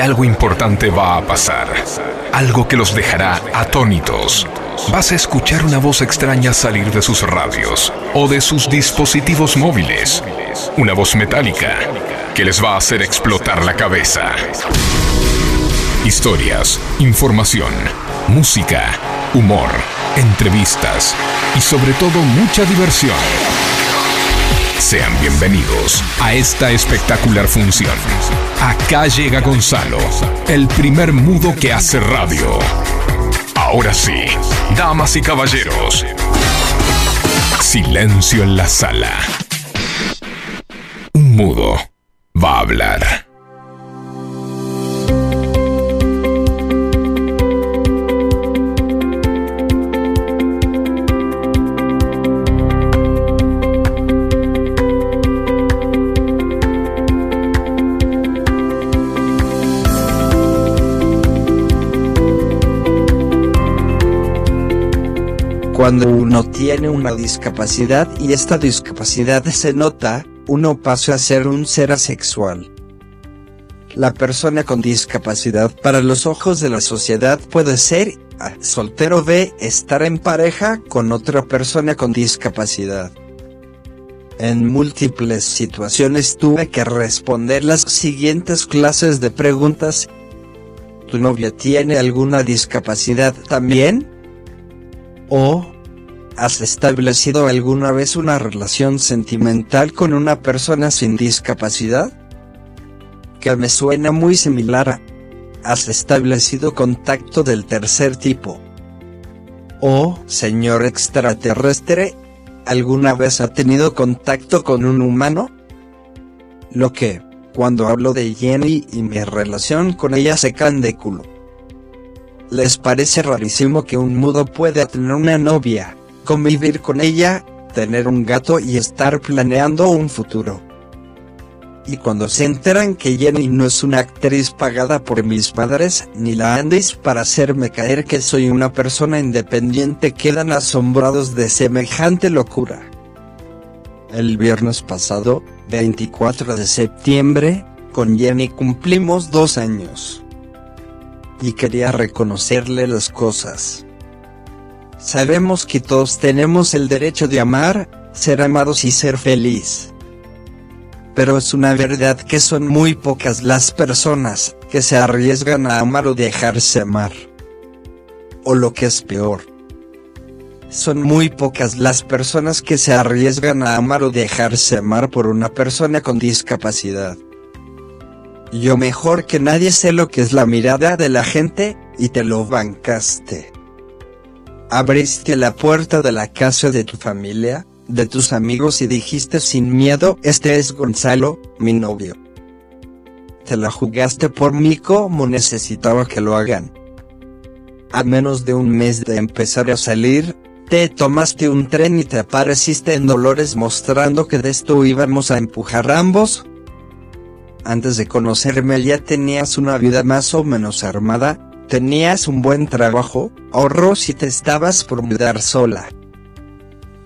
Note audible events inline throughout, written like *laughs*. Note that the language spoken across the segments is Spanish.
Algo importante va a pasar. Algo que los dejará atónitos. Vas a escuchar una voz extraña salir de sus radios o de sus dispositivos móviles. Una voz metálica que les va a hacer explotar la cabeza. Historias, información, música, humor, entrevistas y sobre todo mucha diversión. Sean bienvenidos a esta espectacular función. Acá llega Gonzalo, el primer mudo que hace radio. Ahora sí, damas y caballeros, silencio en la sala. Un mudo va a hablar. Cuando uno tiene una discapacidad y esta discapacidad se nota, uno pasa a ser un ser asexual. La persona con discapacidad para los ojos de la sociedad puede ser A, soltero B, estar en pareja con otra persona con discapacidad. En múltiples situaciones tuve que responder las siguientes clases de preguntas. ¿Tu novia tiene alguna discapacidad también? ¿O has establecido alguna vez una relación sentimental con una persona sin discapacidad? Que me suena muy similar a ¿Has establecido contacto del tercer tipo? ¿O, señor extraterrestre, alguna vez ha tenido contacto con un humano? Lo que, cuando hablo de Jenny y mi relación con ella se caen. ¿Les parece rarísimo que un mudo pueda tener una novia, convivir con ella, tener un gato y estar planeando un futuro? Y cuando se enteran que Jenny no es una actriz pagada por mis padres, ni la Andis para hacerme caer que soy una persona independiente, quedan asombrados de semejante locura. El viernes pasado, 24 de septiembre, con Jenny cumplimos dos años y quería reconocerle las cosas. Sabemos que todos tenemos el derecho de amar, ser amados y ser feliz. Pero es una verdad que son muy pocas las personas que se arriesgan a amar o dejarse amar. O lo que es peor. Son muy pocas las personas que se arriesgan a amar o dejarse amar por una persona con discapacidad. Yo mejor que nadie sé lo que es la mirada de la gente, y te lo bancaste. Abriste la puerta de la casa de tu familia, de tus amigos y dijiste sin miedo, este es Gonzalo, mi novio. Te la jugaste por mí como necesitaba que lo hagan. A menos de un mes de empezar a salir, te tomaste un tren y te apareciste en Dolores mostrando que de esto íbamos a empujar ambos, antes de conocerme ya tenías una vida más o menos armada, tenías un buen trabajo, ahorros y te estabas por mudar sola.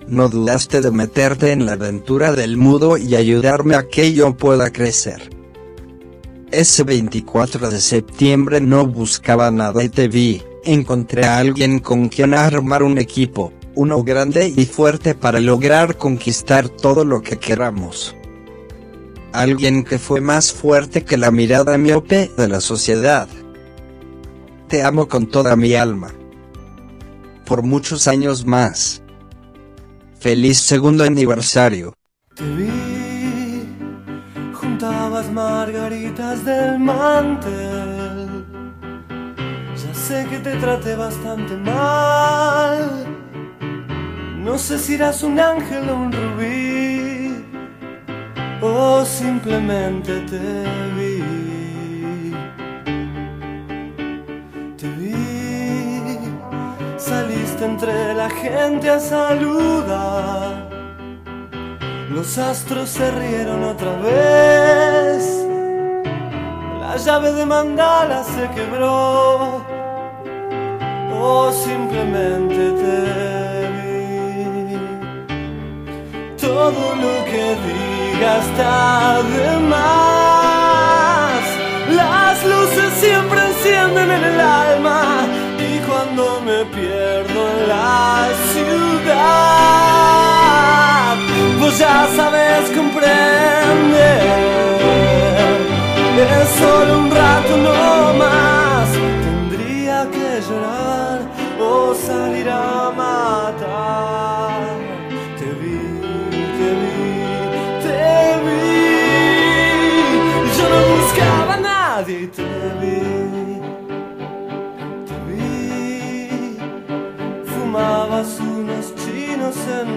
No dudaste de meterte en la aventura del mudo y ayudarme a que yo pueda crecer. Ese 24 de septiembre no buscaba nada y te vi, encontré a alguien con quien armar un equipo, uno grande y fuerte para lograr conquistar todo lo que queramos alguien que fue más fuerte que la mirada miope de la sociedad. Te amo con toda mi alma. Por muchos años más. Feliz segundo aniversario. Te vi, juntabas margaritas del mantel. Ya sé que te traté bastante mal. No sé si eras un ángel o un rubí o simplemente te vi. Saliste entre la gente a saludar. Los astros se rieron otra vez. La llave de mandala se quebró. O simplemente te vi. Todo lo que diga está de más. Las luces siempre encienden en el alma. Pierdo la ciudad, vos ya sabes comprender. Es solo un rato no más. Tendría que llorar o salir a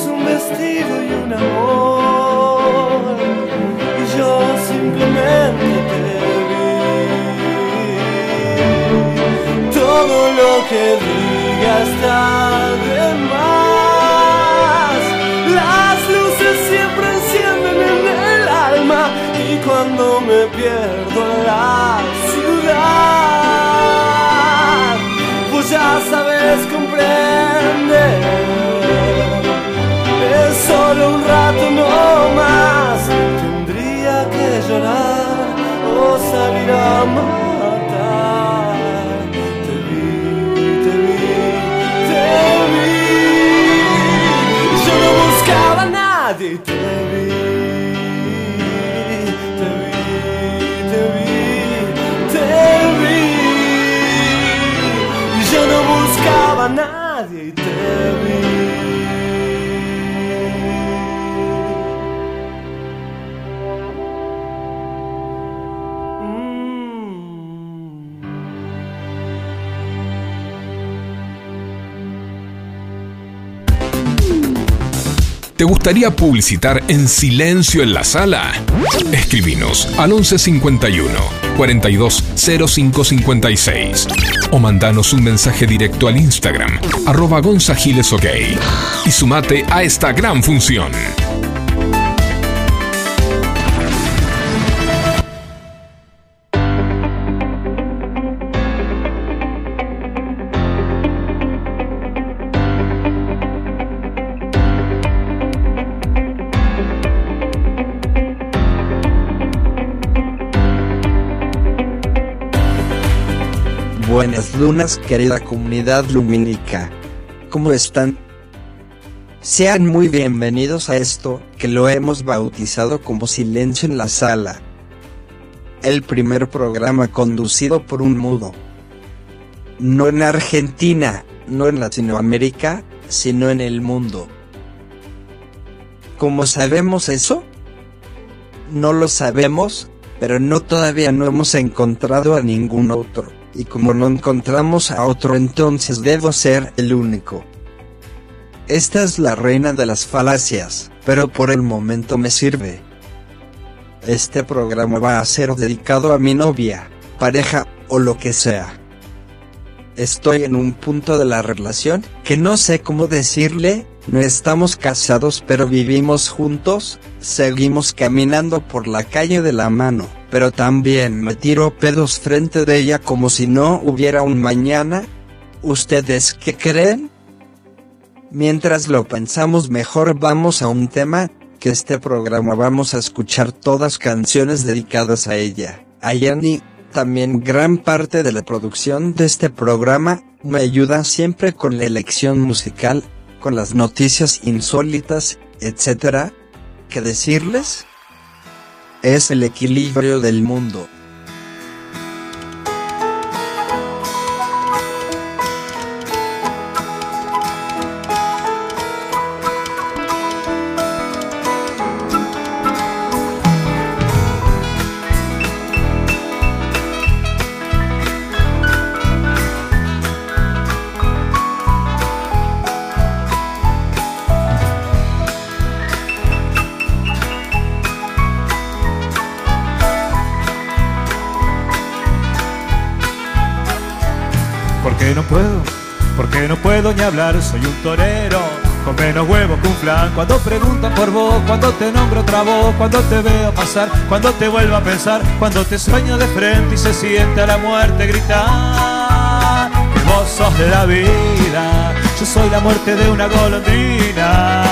Tenías un vestido y un amor. Y yo simplemente te vi. Todo lo que diga está de más. Las luces siempre encienden en el alma. Y cuando me pierdo en la ciudad, pues ya sabes comprender. Solo un rato no más. Tendría que llorar o salir a matar. ¿Te gustaría publicitar en silencio en la sala? Escribinos al 1151 420556 o mandanos un mensaje directo al Instagram arroba gonzagilesok y sumate a esta gran función. Buenas lunas querida comunidad lumínica. ¿Cómo están? Sean muy bienvenidos a esto, que lo hemos bautizado como Silencio en la Sala. El primer programa conducido por un mudo. No en Argentina, no en Latinoamérica, sino en el mundo. ¿Cómo sabemos eso? No lo sabemos, pero no todavía no hemos encontrado a ningún otro. Y como no encontramos a otro entonces debo ser el único. Esta es la reina de las falacias, pero por el momento me sirve. Este programa va a ser dedicado a mi novia, pareja, o lo que sea. Estoy en un punto de la relación que no sé cómo decirle, no estamos casados pero vivimos juntos, seguimos caminando por la calle de la mano, pero también me tiro pedos frente de ella como si no hubiera un mañana. ¿Ustedes qué creen? Mientras lo pensamos mejor vamos a un tema, que este programa vamos a escuchar todas canciones dedicadas a ella, a Yanni, también gran parte de la producción de este programa, me ayuda siempre con la elección musical, con las noticias insólitas, etc. ¿Qué decirles? Es el equilibrio del mundo. Soy un torero. Con menos huevos que un flan Cuando preguntan por vos Cuando te nombro otra voz Cuando te veo pasar Cuando te vuelvo a pensar Cuando te sueño de frente Y se siente a la muerte gritar vos sos la vida. Yo soy la muerte de una golondrina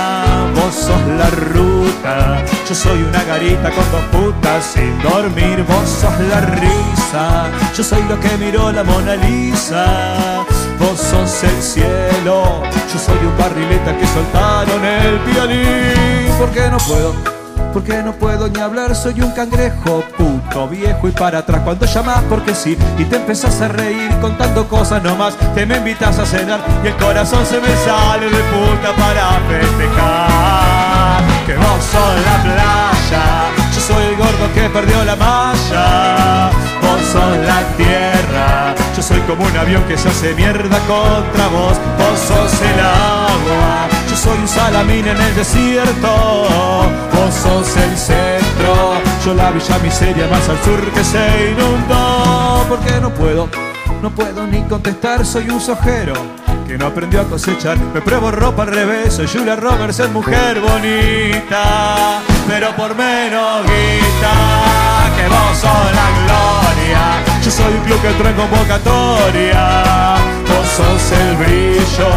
Vos sos la ruta. Yo soy una garita con dos putas Sin dormir Vos sos la risa. Yo soy lo que miró la Mona Lisa Vos sos el cielo, yo soy un barrileta que soltaron el violín. Porque no puedo, porque no puedo ni hablar, soy un cangrejo puto, viejo y para atrás. Cuando llamas porque sí, y te empezás a reír contando cosas nomás, te me invitas a cenar y el corazón se me sale de puta para festejar. Que vos sos la playa, yo soy el gordo que perdió la malla. Vos sos la tierra, yo soy como un avión que se hace mierda contra vos. Vos sos el agua, yo soy un salamín en el desierto. Vos sos el centro, yo la villa miseria más al sur que se inundó. Porque no puedo, no puedo ni contestar, soy un sojero que no aprendió a cosechar. Me pruebo ropa al revés, soy Julia Roberts, es mujer bonita, pero por menos guita que vos sos la gloria. Yo soy un club que en convocatoria. Vos sos el brillo,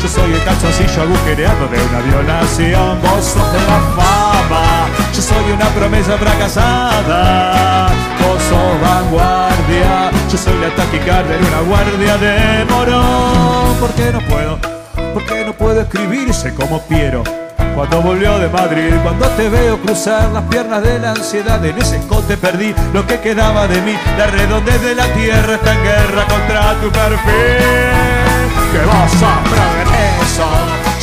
yo soy el calzoncillo agujereado de una violación. Vos sos de la fama, yo soy una promesa fracasada. Vos sos vanguardia, yo soy la taquicardia en una guardia de morón. ¿Por qué no puedo? ¿Por qué no puedo escribirse como Piero? Cuando volvió de Madrid, cuando te veo cruzar las piernas de la ansiedad, en ese escote perdí lo que quedaba de mí. La redondez de la tierra está en guerra contra tu perfil. Que vos sos progreso,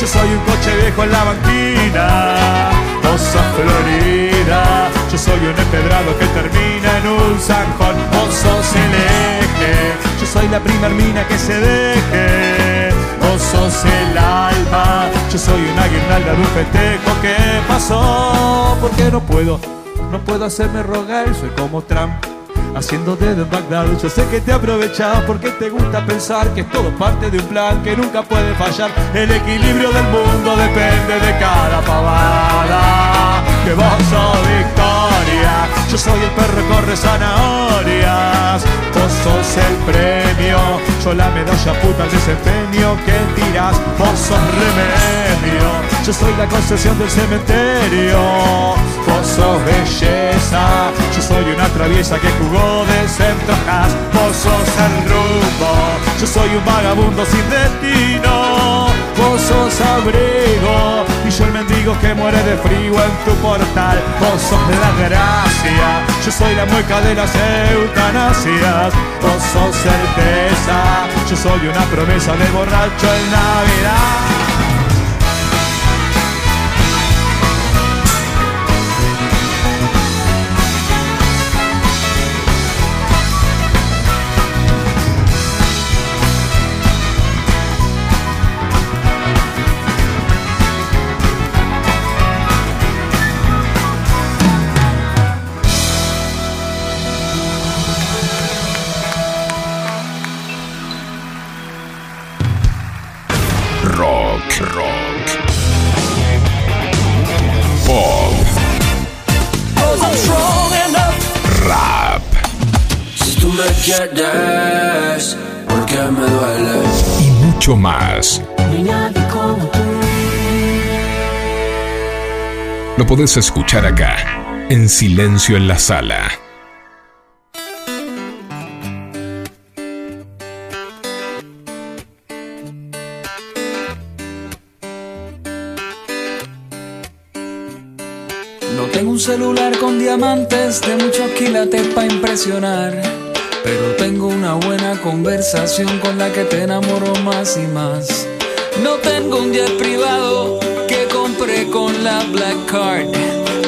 yo soy un coche viejo en la banquina. Sos Florida, yo soy un empedrado que termina en un zanjón. Vos sos el eje, yo soy la primer mina que se deje. Sos el alma, yo soy una guirnalda de un festejo que pasó. Porque no puedo, no puedo hacerme rogar, soy como Trump. Haciendo dedo en Bagdad, yo sé que te aprovechas porque te gusta pensar que es todo parte de un plan que nunca puede fallar. El equilibrio del mundo depende de cada pavada. Que vos victoria, yo soy el perro que corre zanahorias. Vos sos el premio, yo la medalla puta al desempeño que tiras. Vos sos remedio, yo soy la concesión del cementerio. Vos sos belleza, yo soy una traviesa que jugó de centrojas. Vos sos el rumbo, yo soy un vagabundo sin destino. Sos abrigo y yo el mendigo que muere de frío en tu portal. Vos sos la gracia, yo soy la mueca de las eutanasias. Vos sos certeza, yo soy una promesa de borracho en Navidad. Más. Lo podés escuchar acá, en Silencio en la Sala. No tengo un celular con diamantes de muchos quilates para impresionar. Pero tengo una buena conversación con la que te enamoro más y más. No tengo un jet privado que compré con la Black Card.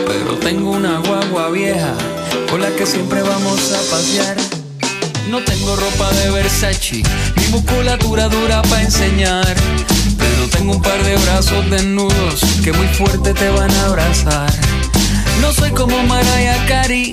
Pero tengo una guagua vieja con la que siempre vamos a pasear. No tengo ropa de Versace, ni musculatura dura para enseñar. Pero tengo un par de brazos desnudos que muy fuerte te van a abrazar. No soy como Mariah Carey,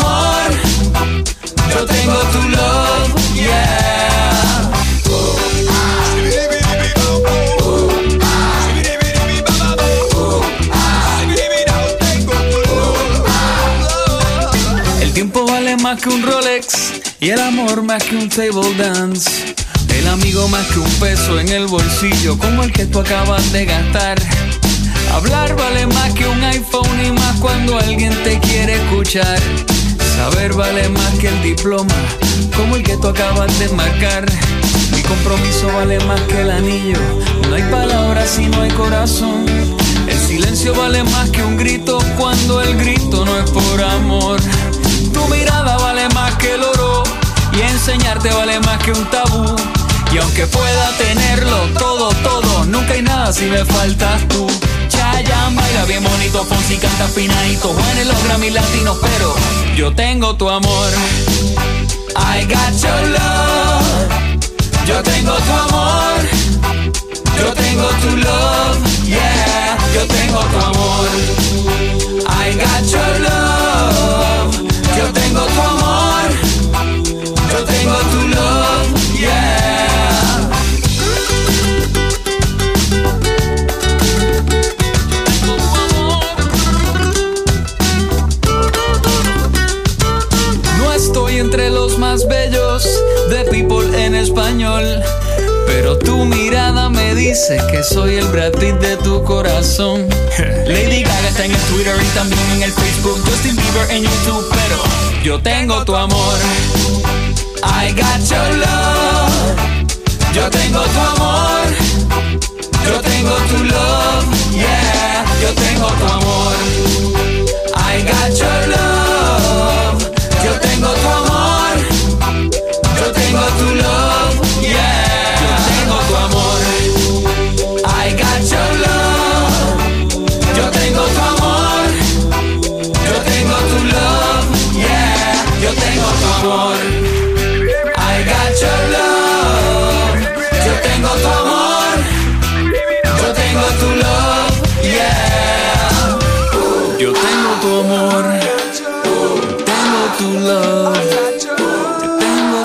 Yo tengo tu love. Yeah. El tiempo vale más que un Rolex y el amor más que un table dance. El amigo más que un peso en el bolsillo como el que tú acabas de gastar. Hablar vale más que un iPhone y más cuando alguien te quiere escuchar. Saber vale más que el diploma como el que tú acabas de marcar. Mi compromiso vale más que el anillo. No hay palabras si no hay corazón. El silencio vale más que un grito cuando el grito no es por amor. Tu mirada vale más que el oro y enseñarte vale más que un tabú. Y aunque pueda tenerlo todo, todo, nunca hay nada si me faltas tú. Chayanne baila bien bonito, Fonsi canta finadito, Juan en los Grammy latinos, pero yo tengo tu amor. I got your love. Yo tengo tu amor. Yo tengo tu love. Yeah, yo tengo tu amor. I got your love. Pero tu mirada me dice que soy el Brad Pitt de tu corazón. *laughs* Lady Gaga está en el Twitter y también en el Facebook. Justin Bieber en YouTube, pero yo tengo tu amor. I got your love. Yo tengo tu amor. Yo tengo tu love. Yeah, yo tengo tu amor. I got your love.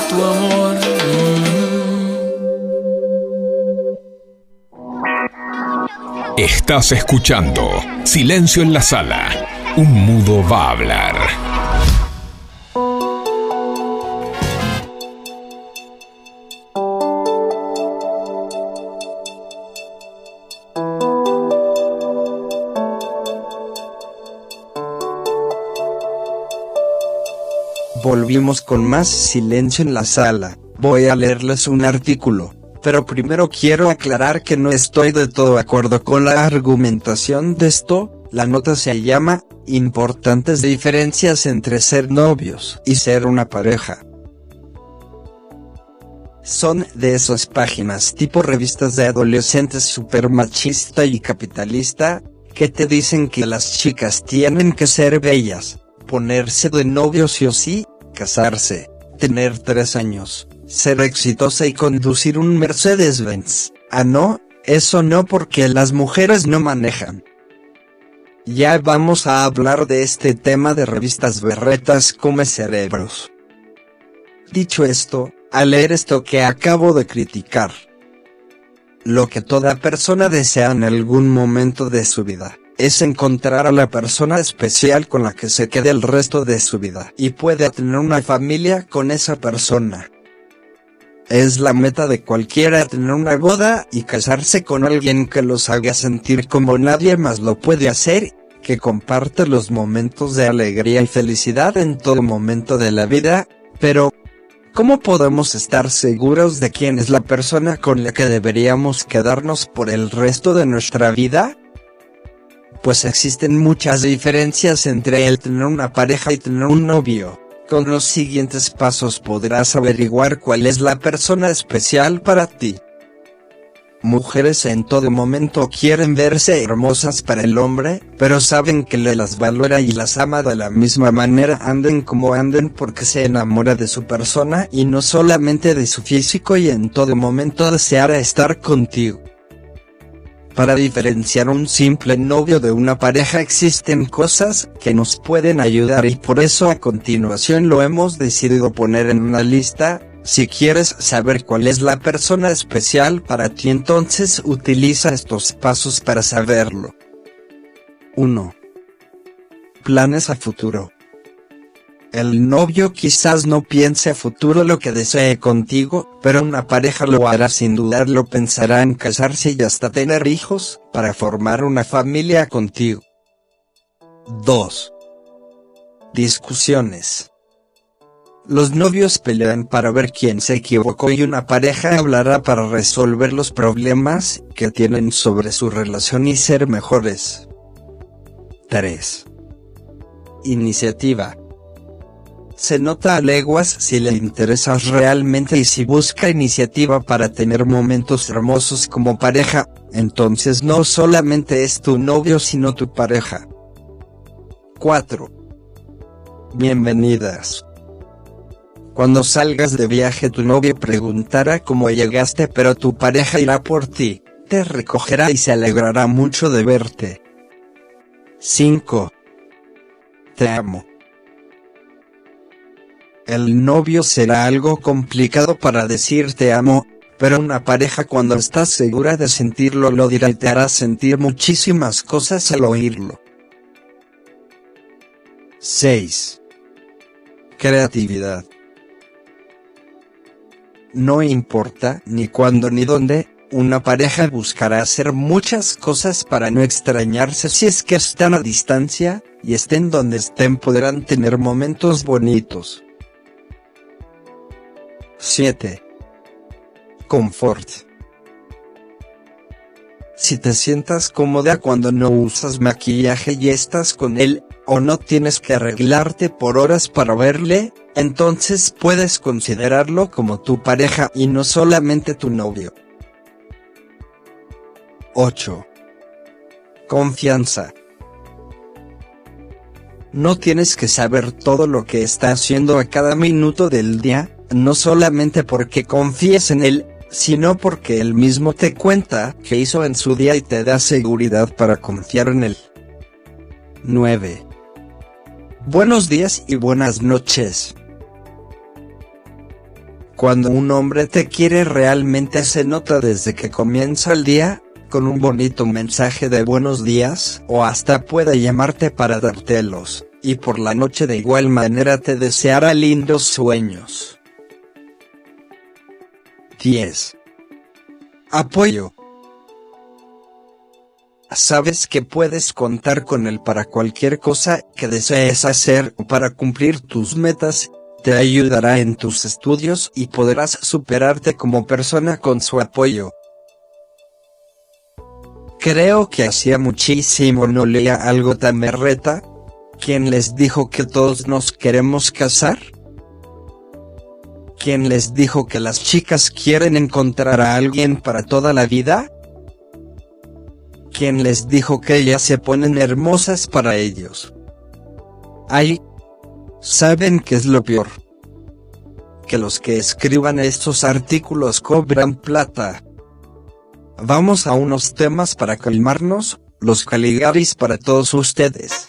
Tu amor. Estás escuchando Silencio en la Sala. Un mudo va a hablar. Volvimos con más silencio en la sala. Voy a leerles un artículo, pero primero quiero aclarar que no estoy de todo acuerdo con la argumentación de esto. La nota se llama Importantes diferencias entre ser novios y ser una pareja. Son de esas páginas tipo revistas de adolescentes super machista y capitalista, que te dicen que las chicas tienen que ser bellas, ponerse de novio sí o sí, casarse, tener tres años, ser exitosa y conducir un Mercedes-Benz. Ah no, eso no porque las mujeres no manejan. Ya vamos a hablar de este tema de revistas berretas come cerebros. Dicho esto, al leer esto que acabo de criticar, lo que toda persona desea en algún momento de su vida, es encontrar a la persona especial con la que se quede el resto de su vida y puede tener una familia con esa persona. Es la meta de cualquiera tener una boda y casarse con alguien que los haga sentir como nadie más lo puede hacer, que comparte los momentos de alegría y felicidad en todo momento de la vida, pero ¿cómo podemos estar seguros de quién es la persona con la que deberíamos quedarnos por el resto de nuestra vida? Pues existen muchas diferencias entre el tener una pareja y tener un novio. Con los siguientes pasos podrás averiguar cuál es la persona especial para ti. Mujeres en todo momento quieren verse hermosas para el hombre, pero saben que le las valora y las ama de la misma manera anden como anden porque se enamora de su persona y no solamente de su físico y en todo momento deseará estar contigo. Para diferenciar un simple novio de una pareja existen cosas que nos pueden ayudar y por eso a continuación lo hemos decidido poner en una lista, si quieres saber cuál es la persona especial para ti entonces utiliza estos pasos para saberlo. 1. Planes a futuro. El novio quizás no piense a futuro lo que desee contigo, pero una pareja lo hará sin dudarlo pensará en casarse y hasta tener hijos, para formar una familia contigo. 2. Discusiones. Los novios pelean para ver quién se equivocó y una pareja hablará para resolver los problemas que tienen sobre su relación y ser mejores. 3. Iniciativa. Se nota a leguas si le interesas realmente y si busca iniciativa para tener momentos hermosos como pareja, entonces no solamente es tu novio sino tu pareja. 4. Bienvenidas. Cuando salgas de viaje tu novio preguntará cómo llegaste pero tu pareja irá por ti, te recogerá y se alegrará mucho de verte. 5. Te amo. El novio será algo complicado para decir te amo, pero una pareja cuando estás segura de sentirlo lo dirá y te hará sentir muchísimas cosas al oírlo. 6. Creatividad. No importa ni cuándo ni dónde, una pareja buscará hacer muchas cosas para no extrañarse si es que están a distancia, y estén donde estén podrán tener momentos bonitos. 7. Confort. Si te sientas cómoda cuando no usas maquillaje y estás con él, o no tienes que arreglarte por horas para verle, entonces puedes considerarlo como tu pareja y no solamente tu novio. 8. Confianza. No tienes que saber todo lo que está haciendo a cada minuto del día, no solamente porque confíes en él, sino porque él mismo te cuenta qué hizo en su día y te da seguridad para confiar en él. 9. Buenos días y buenas noches. Cuando un hombre te quiere realmente se nota desde que comienza el día, con un bonito mensaje de buenos días, o hasta puede llamarte para dártelos, y por la noche de igual manera te deseará lindos sueños. 10. Apoyo. Sabes que puedes contar con él para cualquier cosa que desees hacer o para cumplir tus metas, te ayudará en tus estudios y podrás superarte como persona con su apoyo. Creo que hacía muchísimo no leía algo tan berreta. ¿Quién les dijo que todos nos queremos casar? ¿Quién les dijo que las chicas quieren encontrar a alguien para toda la vida? ¿Quién les dijo que ellas se ponen hermosas para ellos? Ay, ¿saben qué es lo peor? Que los que escriban estos artículos cobran plata. Vamos a unos temas para calmarnos, los Caligaris para todos ustedes.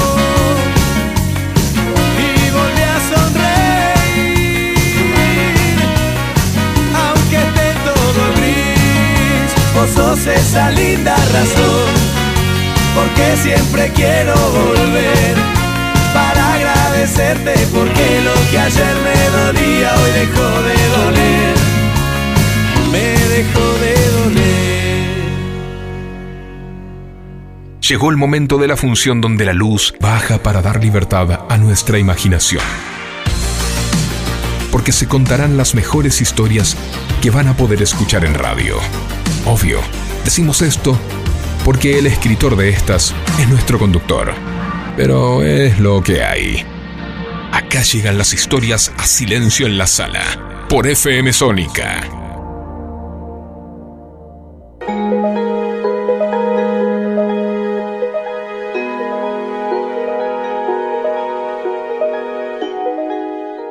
Vos sos esa linda razón, porque siempre quiero volver para agradecerte, porque lo que ayer me dolía hoy dejó de doler, me dejó de doler. Llegó el momento de la función donde la luz baja para dar libertad a nuestra imaginación. Porque se contarán las mejores historias que van a poder escuchar en radio. Obvio, decimos esto porque el escritor de estas es nuestro conductor. Pero es lo que hay. Acá llegan las historias a silencio en la sala, por FM Sónica.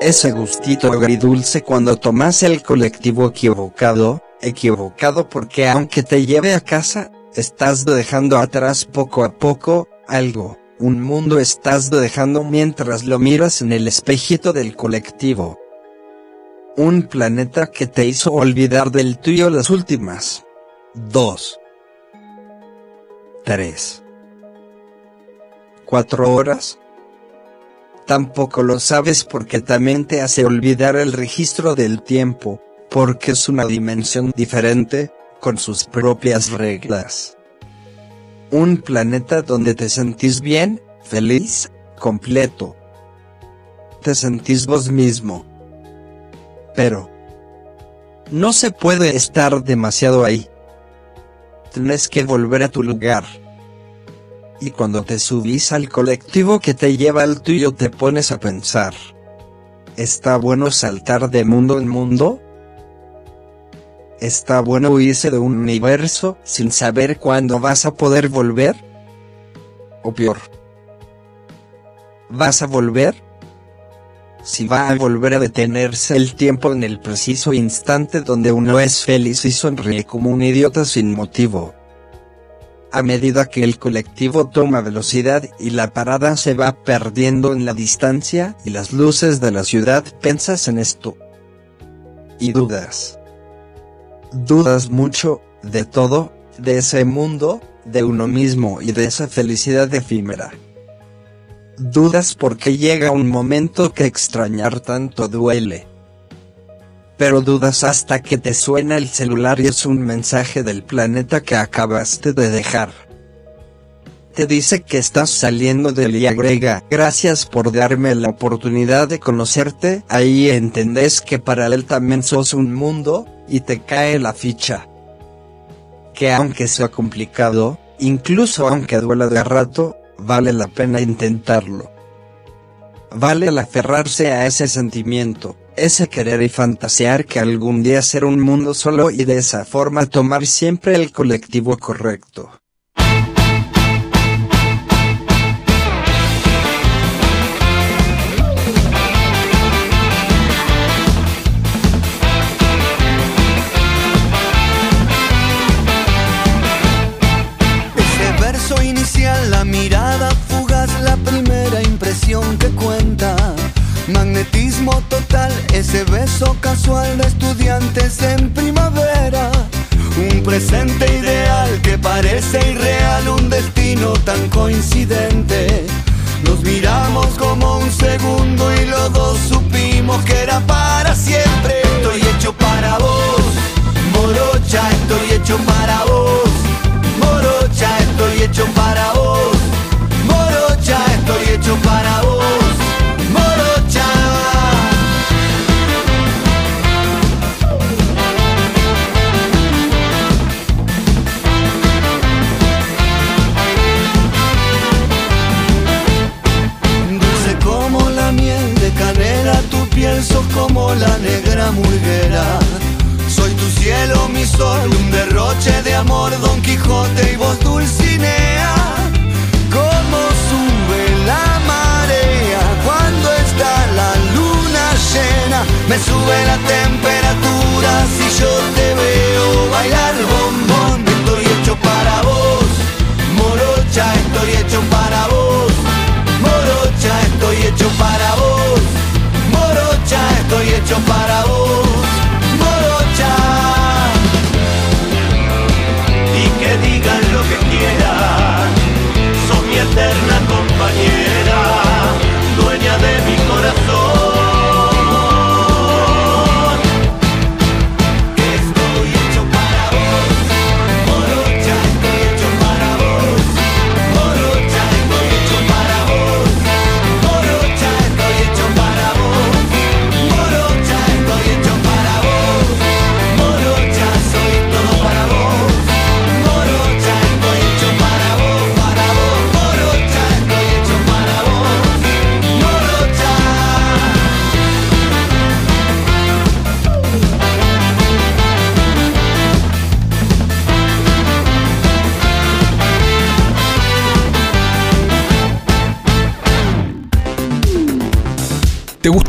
Ese gustito agridulce cuando tomas el colectivo equivocado, equivocado porque aunque te lleve a casa, estás dejando atrás poco a poco, algo, un mundo estás dejando mientras lo miras en el espejito del colectivo. Un planeta que te hizo olvidar del tuyo las últimas. Dos. Tres. Cuatro horas. Tampoco lo sabes porque también te hace olvidar el registro del tiempo, porque es una dimensión diferente, con sus propias reglas. Un planeta donde te sentís bien, feliz, completo. Te sentís vos mismo. Pero... No se puede estar demasiado ahí. Tienes que volver a tu lugar. Y cuando te subís al colectivo que te lleva al tuyo te pones a pensar. ¿Está bueno saltar de mundo en mundo? ¿Está bueno huirse de un universo sin saber cuándo vas a poder volver? O peor. ¿Vas a volver? Si va a volver a detenerse el tiempo en el preciso instante donde uno es feliz y sonríe como un idiota sin motivo. A medida que el colectivo toma velocidad y la parada se va perdiendo en la distancia y las luces de la ciudad, pensas en esto. Y dudas. Dudas mucho, de todo, de ese mundo, de uno mismo y de esa felicidad efímera. Dudas porque llega un momento que extrañar tanto duele. Pero dudas hasta que te suena el celular y es un mensaje del planeta que acabaste de dejar. Te dice que estás saliendo del y agrega, gracias por darme la oportunidad de conocerte, ahí entendés que para él también sos un mundo, y te cae la ficha. que aunque sea complicado, incluso aunque duela de rato, vale la pena intentarlo. Vale el aferrarse a ese sentimiento, ese querer y fantasear que algún día será un mundo solo y de esa forma tomar siempre el colectivo correcto. Magnetismo total, ese beso casual de estudiantes en primavera. Un presente ideal que parece irreal, un destino tan coincidente. Nos miramos como un segundo y los dos supimos que era para siempre. Estoy hecho para vos, morocha, estoy hecho para vos. Morocha, estoy hecho para vos.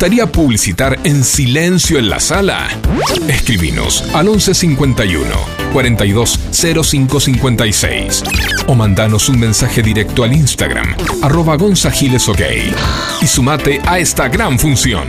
Gustaría publicitar en silencio en la sala? Escribinos al 1151 420556 o mandanos un mensaje directo al Instagram arroba gonzagilesok y sumate a esta gran función.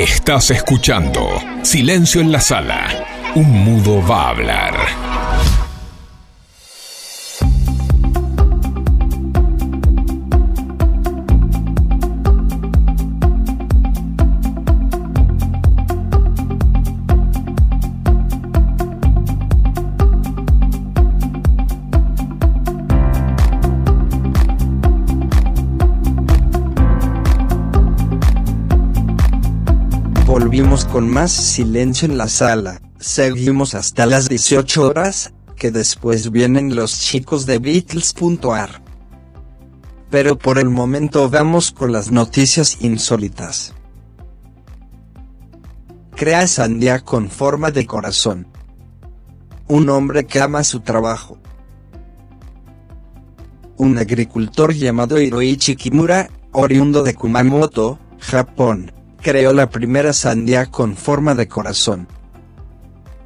Estás escuchando Silencio en la sala. Un mudo va a hablar. Más silencio en la sala. Seguimos hasta las 18 horas, que después vienen los chicos de Beatles.ar. Pero por el momento vamos con las noticias insólitas. Crea sandía con forma de corazón. Un hombre que ama su trabajo. Un agricultor llamado Hiroichi Kimura, oriundo de Kumamoto, Japón, creó la primera sandía con forma de corazón.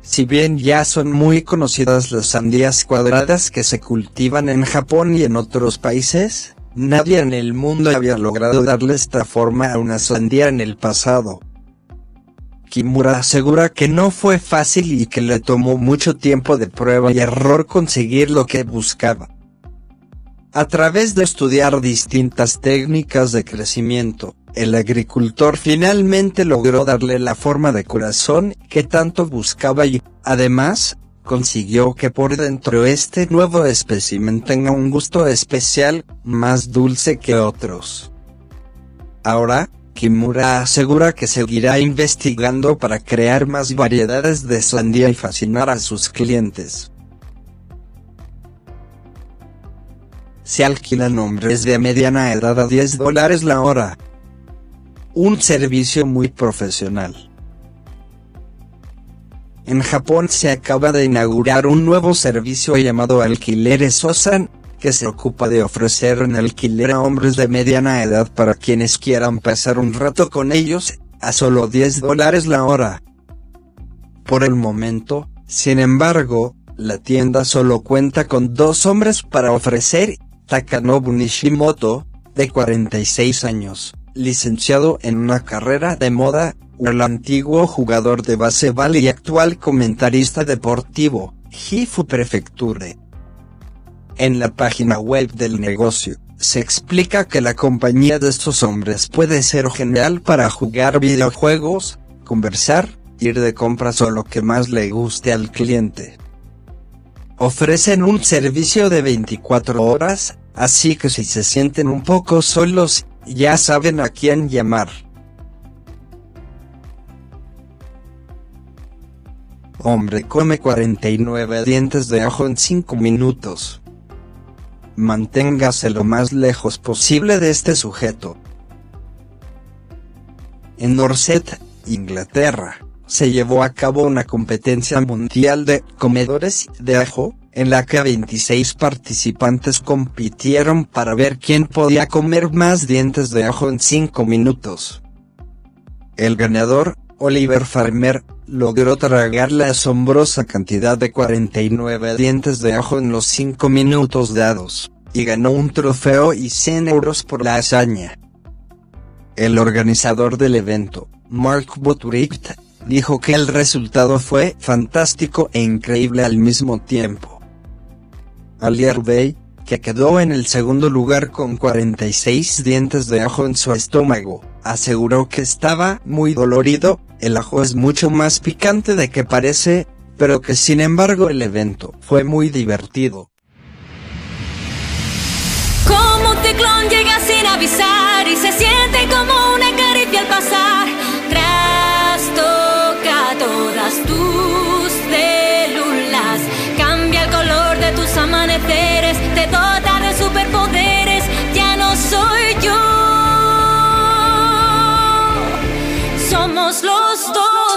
Si bien ya son muy conocidas las sandías cuadradas que se cultivan en Japón y en otros países, nadie en el mundo había logrado darle esta forma a una sandía en el pasado. Kimura asegura que no fue fácil y que le tomó mucho tiempo de prueba y error conseguir lo que buscaba. A través de estudiar distintas técnicas de crecimiento, el agricultor finalmente logró darle la forma de corazón que tanto buscaba y, además, consiguió que por dentro este nuevo espécimen tenga un gusto especial, más dulce que otros. Ahora, Kimura asegura que seguirá investigando para crear más variedades de sandía y fascinar a sus clientes. Se alquilan hombres de mediana edad a 10 dólares la hora. Un servicio muy profesional. En Japón se acaba de inaugurar un nuevo servicio llamado Alquileres Osan, que se ocupa de ofrecer en alquiler a hombres de mediana edad para quienes quieran pasar un rato con ellos, a solo 10 dólares la hora. Por el momento, sin embargo, la tienda solo cuenta con dos hombres para ofrecer, Takanobu Nishimoto, de 46 años, licenciado en una carrera de moda, el antiguo jugador de baseball y actual comentarista deportivo, Hifu Prefecture. En la página web del negocio, se explica que la compañía de estos hombres puede ser genial para jugar videojuegos, conversar, ir de compras o lo que más le guste al cliente. Ofrecen un servicio de 24 horas, así que si se sienten un poco solos, ya saben a quién llamar. Hombre come 49 dientes de ajo en 5 minutos. Manténgase lo más lejos posible de este sujeto. En Dorset, Inglaterra, se llevó a cabo una competencia mundial de comedores de ajo, en la que 26 participantes compitieron para ver quién podía comer más dientes de ajo en 5 minutos. El ganador, Oliver Farmer, logró tragar la asombrosa cantidad de 49 dientes de ajo en los 5 minutos dados, y ganó un trofeo y 100 euros por la hazaña. El organizador del evento, Mark Buttericht, dijo que el resultado fue fantástico e increíble al mismo tiempo. Ali Bay, que quedó en el segundo lugar con 46 dientes de ajo en su estómago, aseguró que estaba muy dolorido, el ajo es mucho más picante de que parece, pero que sin embargo el evento fue muy divertido. Como un ciclón llega sin avisar y se siente como una caricia al pasar. Trastoca todas tus amaneceres, te dota de superpoderes,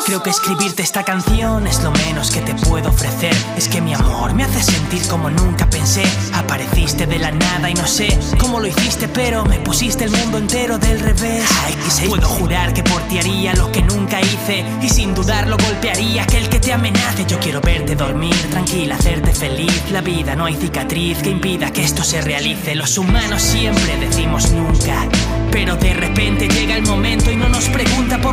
Creo que escribirte esta canción es lo menos que te puedo ofrecer. Es que mi amor me hace sentir como nunca pensé. Apareciste de la nada y no sé cómo lo hiciste, pero me pusiste el mundo entero del revés. Ay. Puedo jurar que por ti haría lo que nunca hice y sin dudarlo golpearía aquel que te amenace. Yo quiero verte dormir tranquila, hacerte feliz. La vida no hay cicatriz que impida que esto se realice. Los humanos siempre decimos nunca. Pero de repente llega el momento y no nos pregunta por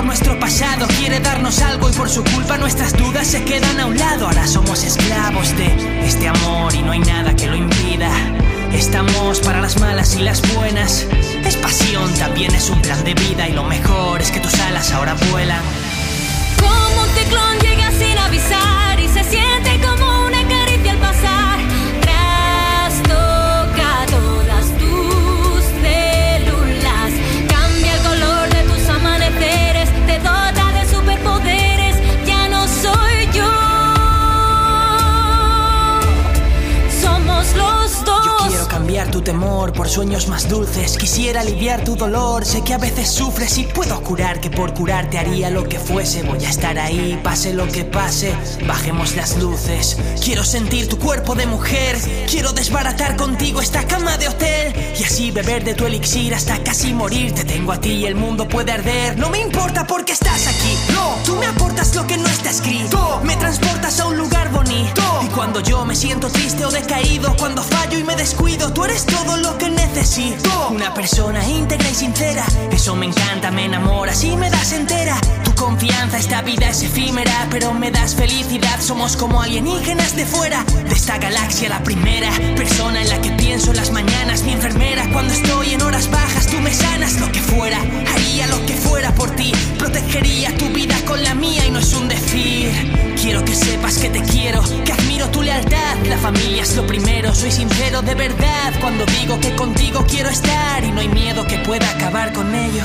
nuestro pasado. Quiere darnos algo y por su culpa nuestras dudas se quedan a un lado. Ahora somos esclavos de este amor y no hay nada que lo impida. Estamos para las malas y las buenas. Es pasión, también es un plan de vida y lo mejor es que tus alas ahora vuelan. Como un ciclón llega sin avisar y se siente temor por sueños más dulces. Quisiera aliviar tu dolor. Sé que a veces sufres y puedo curar que por curarte haría lo que fuese. Voy a estar ahí, pase lo que pase. Bajemos las luces. Quiero sentir tu cuerpo de mujer. Quiero desbaratar contigo esta cama de hotel. Y así beber de tu elixir hasta casi morir. Te tengo a ti y el mundo puede arder. No me importa porque estás aquí. Tú me aportas lo que no está escrito. Me transportas a un lugar bonito. Y cuando yo me siento triste o decaído, cuando fallo y me descuido, tú eres todo lo que necesito. Una persona íntegra y sincera, eso me encanta, me enamoras y me das entera. Confianza, esta vida es efímera, pero me das felicidad. Somos como alienígenas de fuera, de esta galaxia la primera persona en la que pienso en las mañanas. Mi enfermera, cuando estoy en horas bajas, tú me sanas lo que fuera. Haría lo que fuera por ti, protegería tu vida con la mía y no es un decir. Quiero que sepas que te quiero, que admiro tu lealtad. La familia es lo primero, soy sincero de verdad cuando digo que contigo quiero estar y no hay miedo que pueda acabar con ello.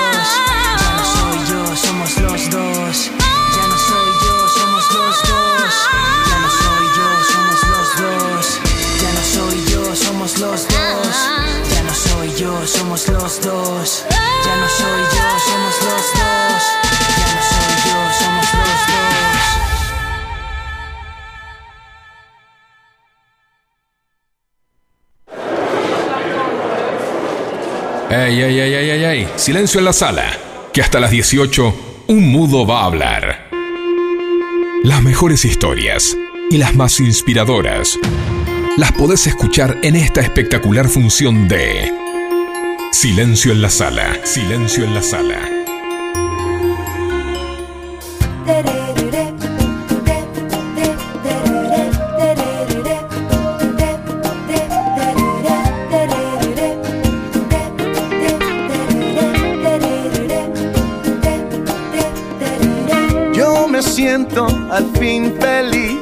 los dos. Ya no soy yo, somos los dos. Ya no soy yo, somos los dos. Ey, ey, ey, ey, ey. Silencio en la sala. Que hasta las 18 un mudo va a hablar. Las mejores historias y las más inspiradoras las podés escuchar en esta espectacular función de Silencio en la sala. Silencio en la sala. Yo me siento al fin feliz.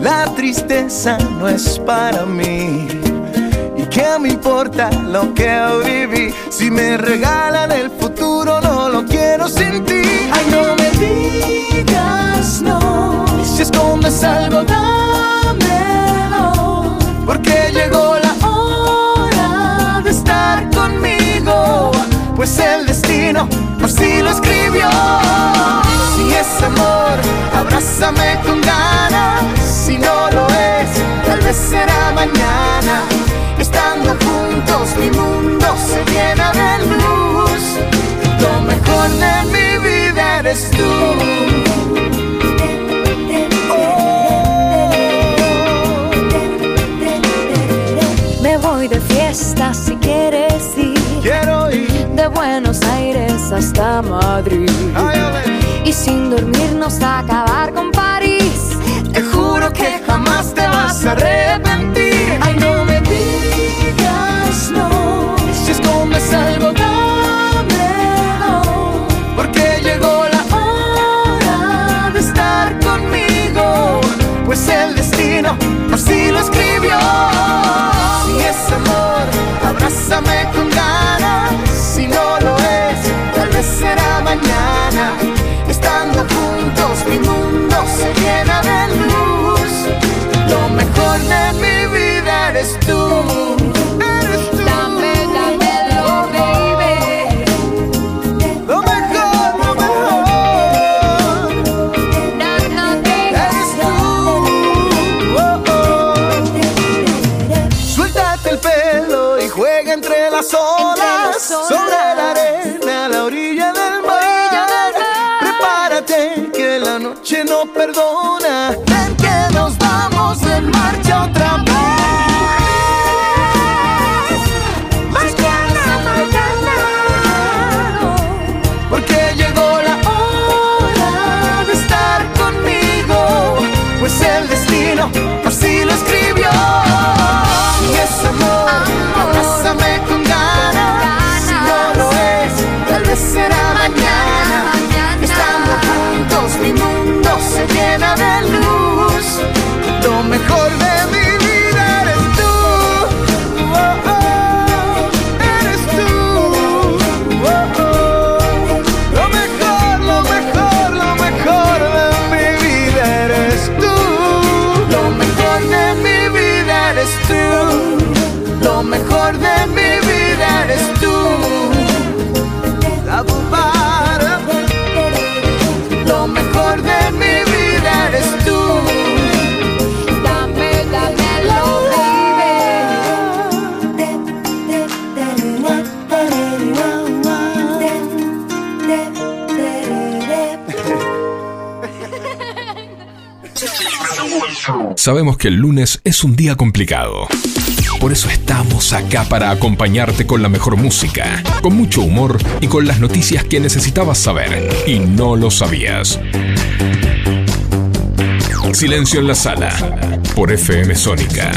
La tristeza no es para mí. ¿Y qué me importa lo que viví? Si me regalan el futuro, no lo quiero sin ti. Ay, no me digas no. Si escondes algo, dámelo. Porque llegó la hora de estar conmigo. Pues el destino así lo escribió. Si es amor, abrázame con ganas. Si no lo es, tal vez será mañana. Juntos mi mundo se llena de luz. Lo mejor de mi vida eres tú. Me voy de fiesta si quieres ir. Quiero ir. De Buenos Aires hasta Madrid. Y sin dormirnos a acabar con París. Te juro que jamás te vas a arrepentir. Las olas. Sobre la arena, a la orilla del mar. Prepárate que la noche no perdona. Ven que nos vamos de marcha otra vez. Sabemos que el lunes es un día complicado. Por eso estamos acá para acompañarte con la mejor música, con mucho humor y con las noticias que necesitabas saber y no lo sabías. Silencio en la sala por FM Sónica.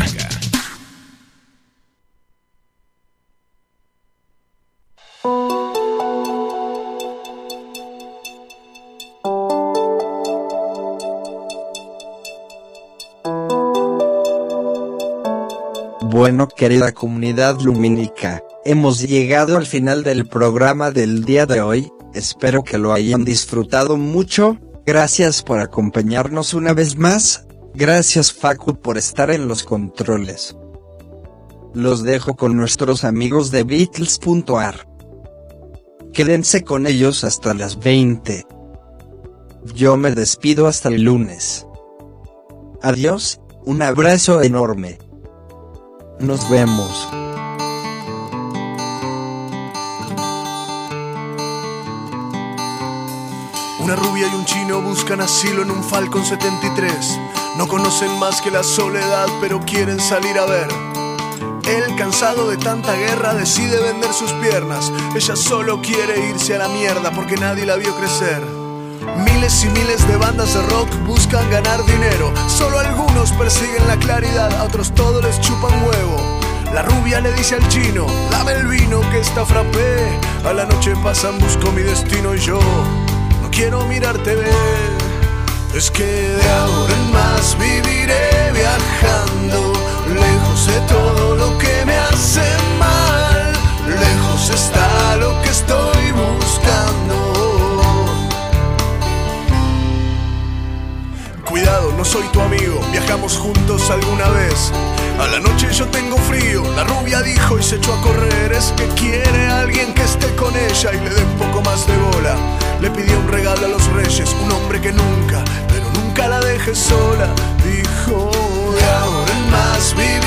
Querida comunidad lumínica, hemos llegado al final del programa del día de hoy, espero que lo hayan disfrutado mucho, gracias por acompañarnos una vez más, gracias Facu por estar en los controles. Los dejo con nuestros amigos de Beatles.ar. Quédense con ellos hasta las 20. Yo me despido hasta el lunes. Adiós, un abrazo enorme. Nos vemos. Una rubia y un chino buscan asilo en un Falcon 73. No conocen más que la soledad, pero quieren salir a ver. Él, cansado de tanta guerra, decide vender sus piernas. Ella solo quiere irse a la mierda porque nadie la vio crecer. Miles y miles de bandas de rock buscan ganar dinero. Solo algunos persiguen la claridad, a otros todo les chupan huevo. La rubia le dice al chino, dame el vino que está frappé. A la noche pasan, busco mi destino y yo no quiero mirarte ver. Es que de ahora en más viviré viajando, Le pidió un regalo a los reyes, un hombre que nunca, pero nunca la deje sola. Dijo, de ahora en más viviré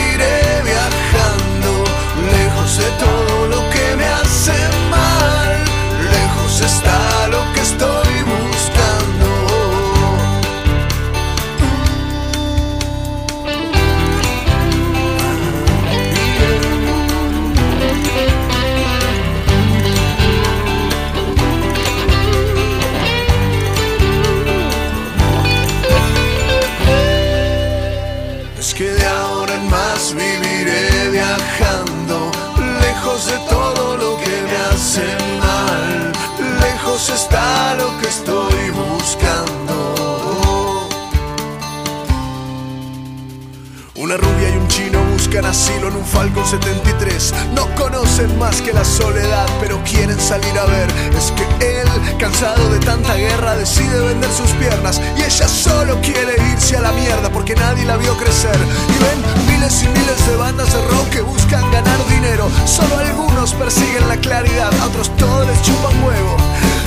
buscan asilo en un Falcon 73. No conocen más que la soledad, pero quieren salir a ver. Es que él, cansado de tanta guerra, decide vender sus piernas. Y ella solo quiere irse a la mierda porque nadie la vio crecer. Y ven miles y miles de bandas de rock que buscan ganar dinero. Solo algunos persiguen la claridad, a otros todos les chupan huevo.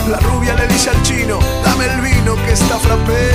La rubia le dice al chino, dame el vino que está frappé.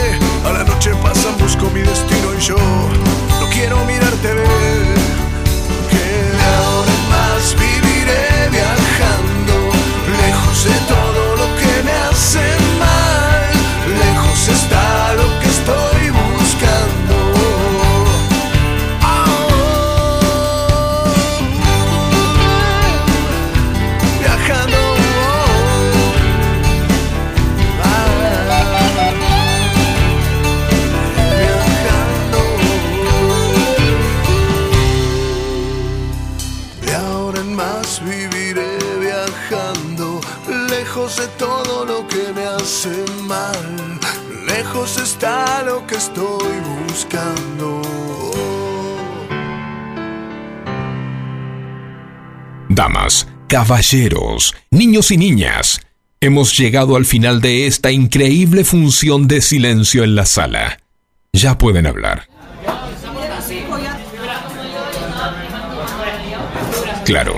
Caballeros, niños y niñas, hemos llegado al final de esta increíble función de silencio en la sala. Ya pueden hablar. Claro,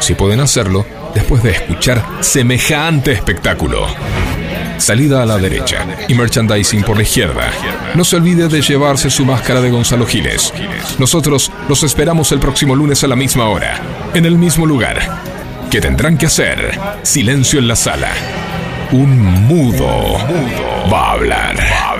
si pueden hacerlo después de escuchar semejante espectáculo. Salida a la derecha y merchandising por la izquierda. No se olvide de llevarse su máscara de Gonzalo Giles. Nosotros los esperamos el próximo lunes a la misma hora, en el mismo lugar. ¿Qué tendrán que hacer? Silencio en la sala. Un mudo va a hablar.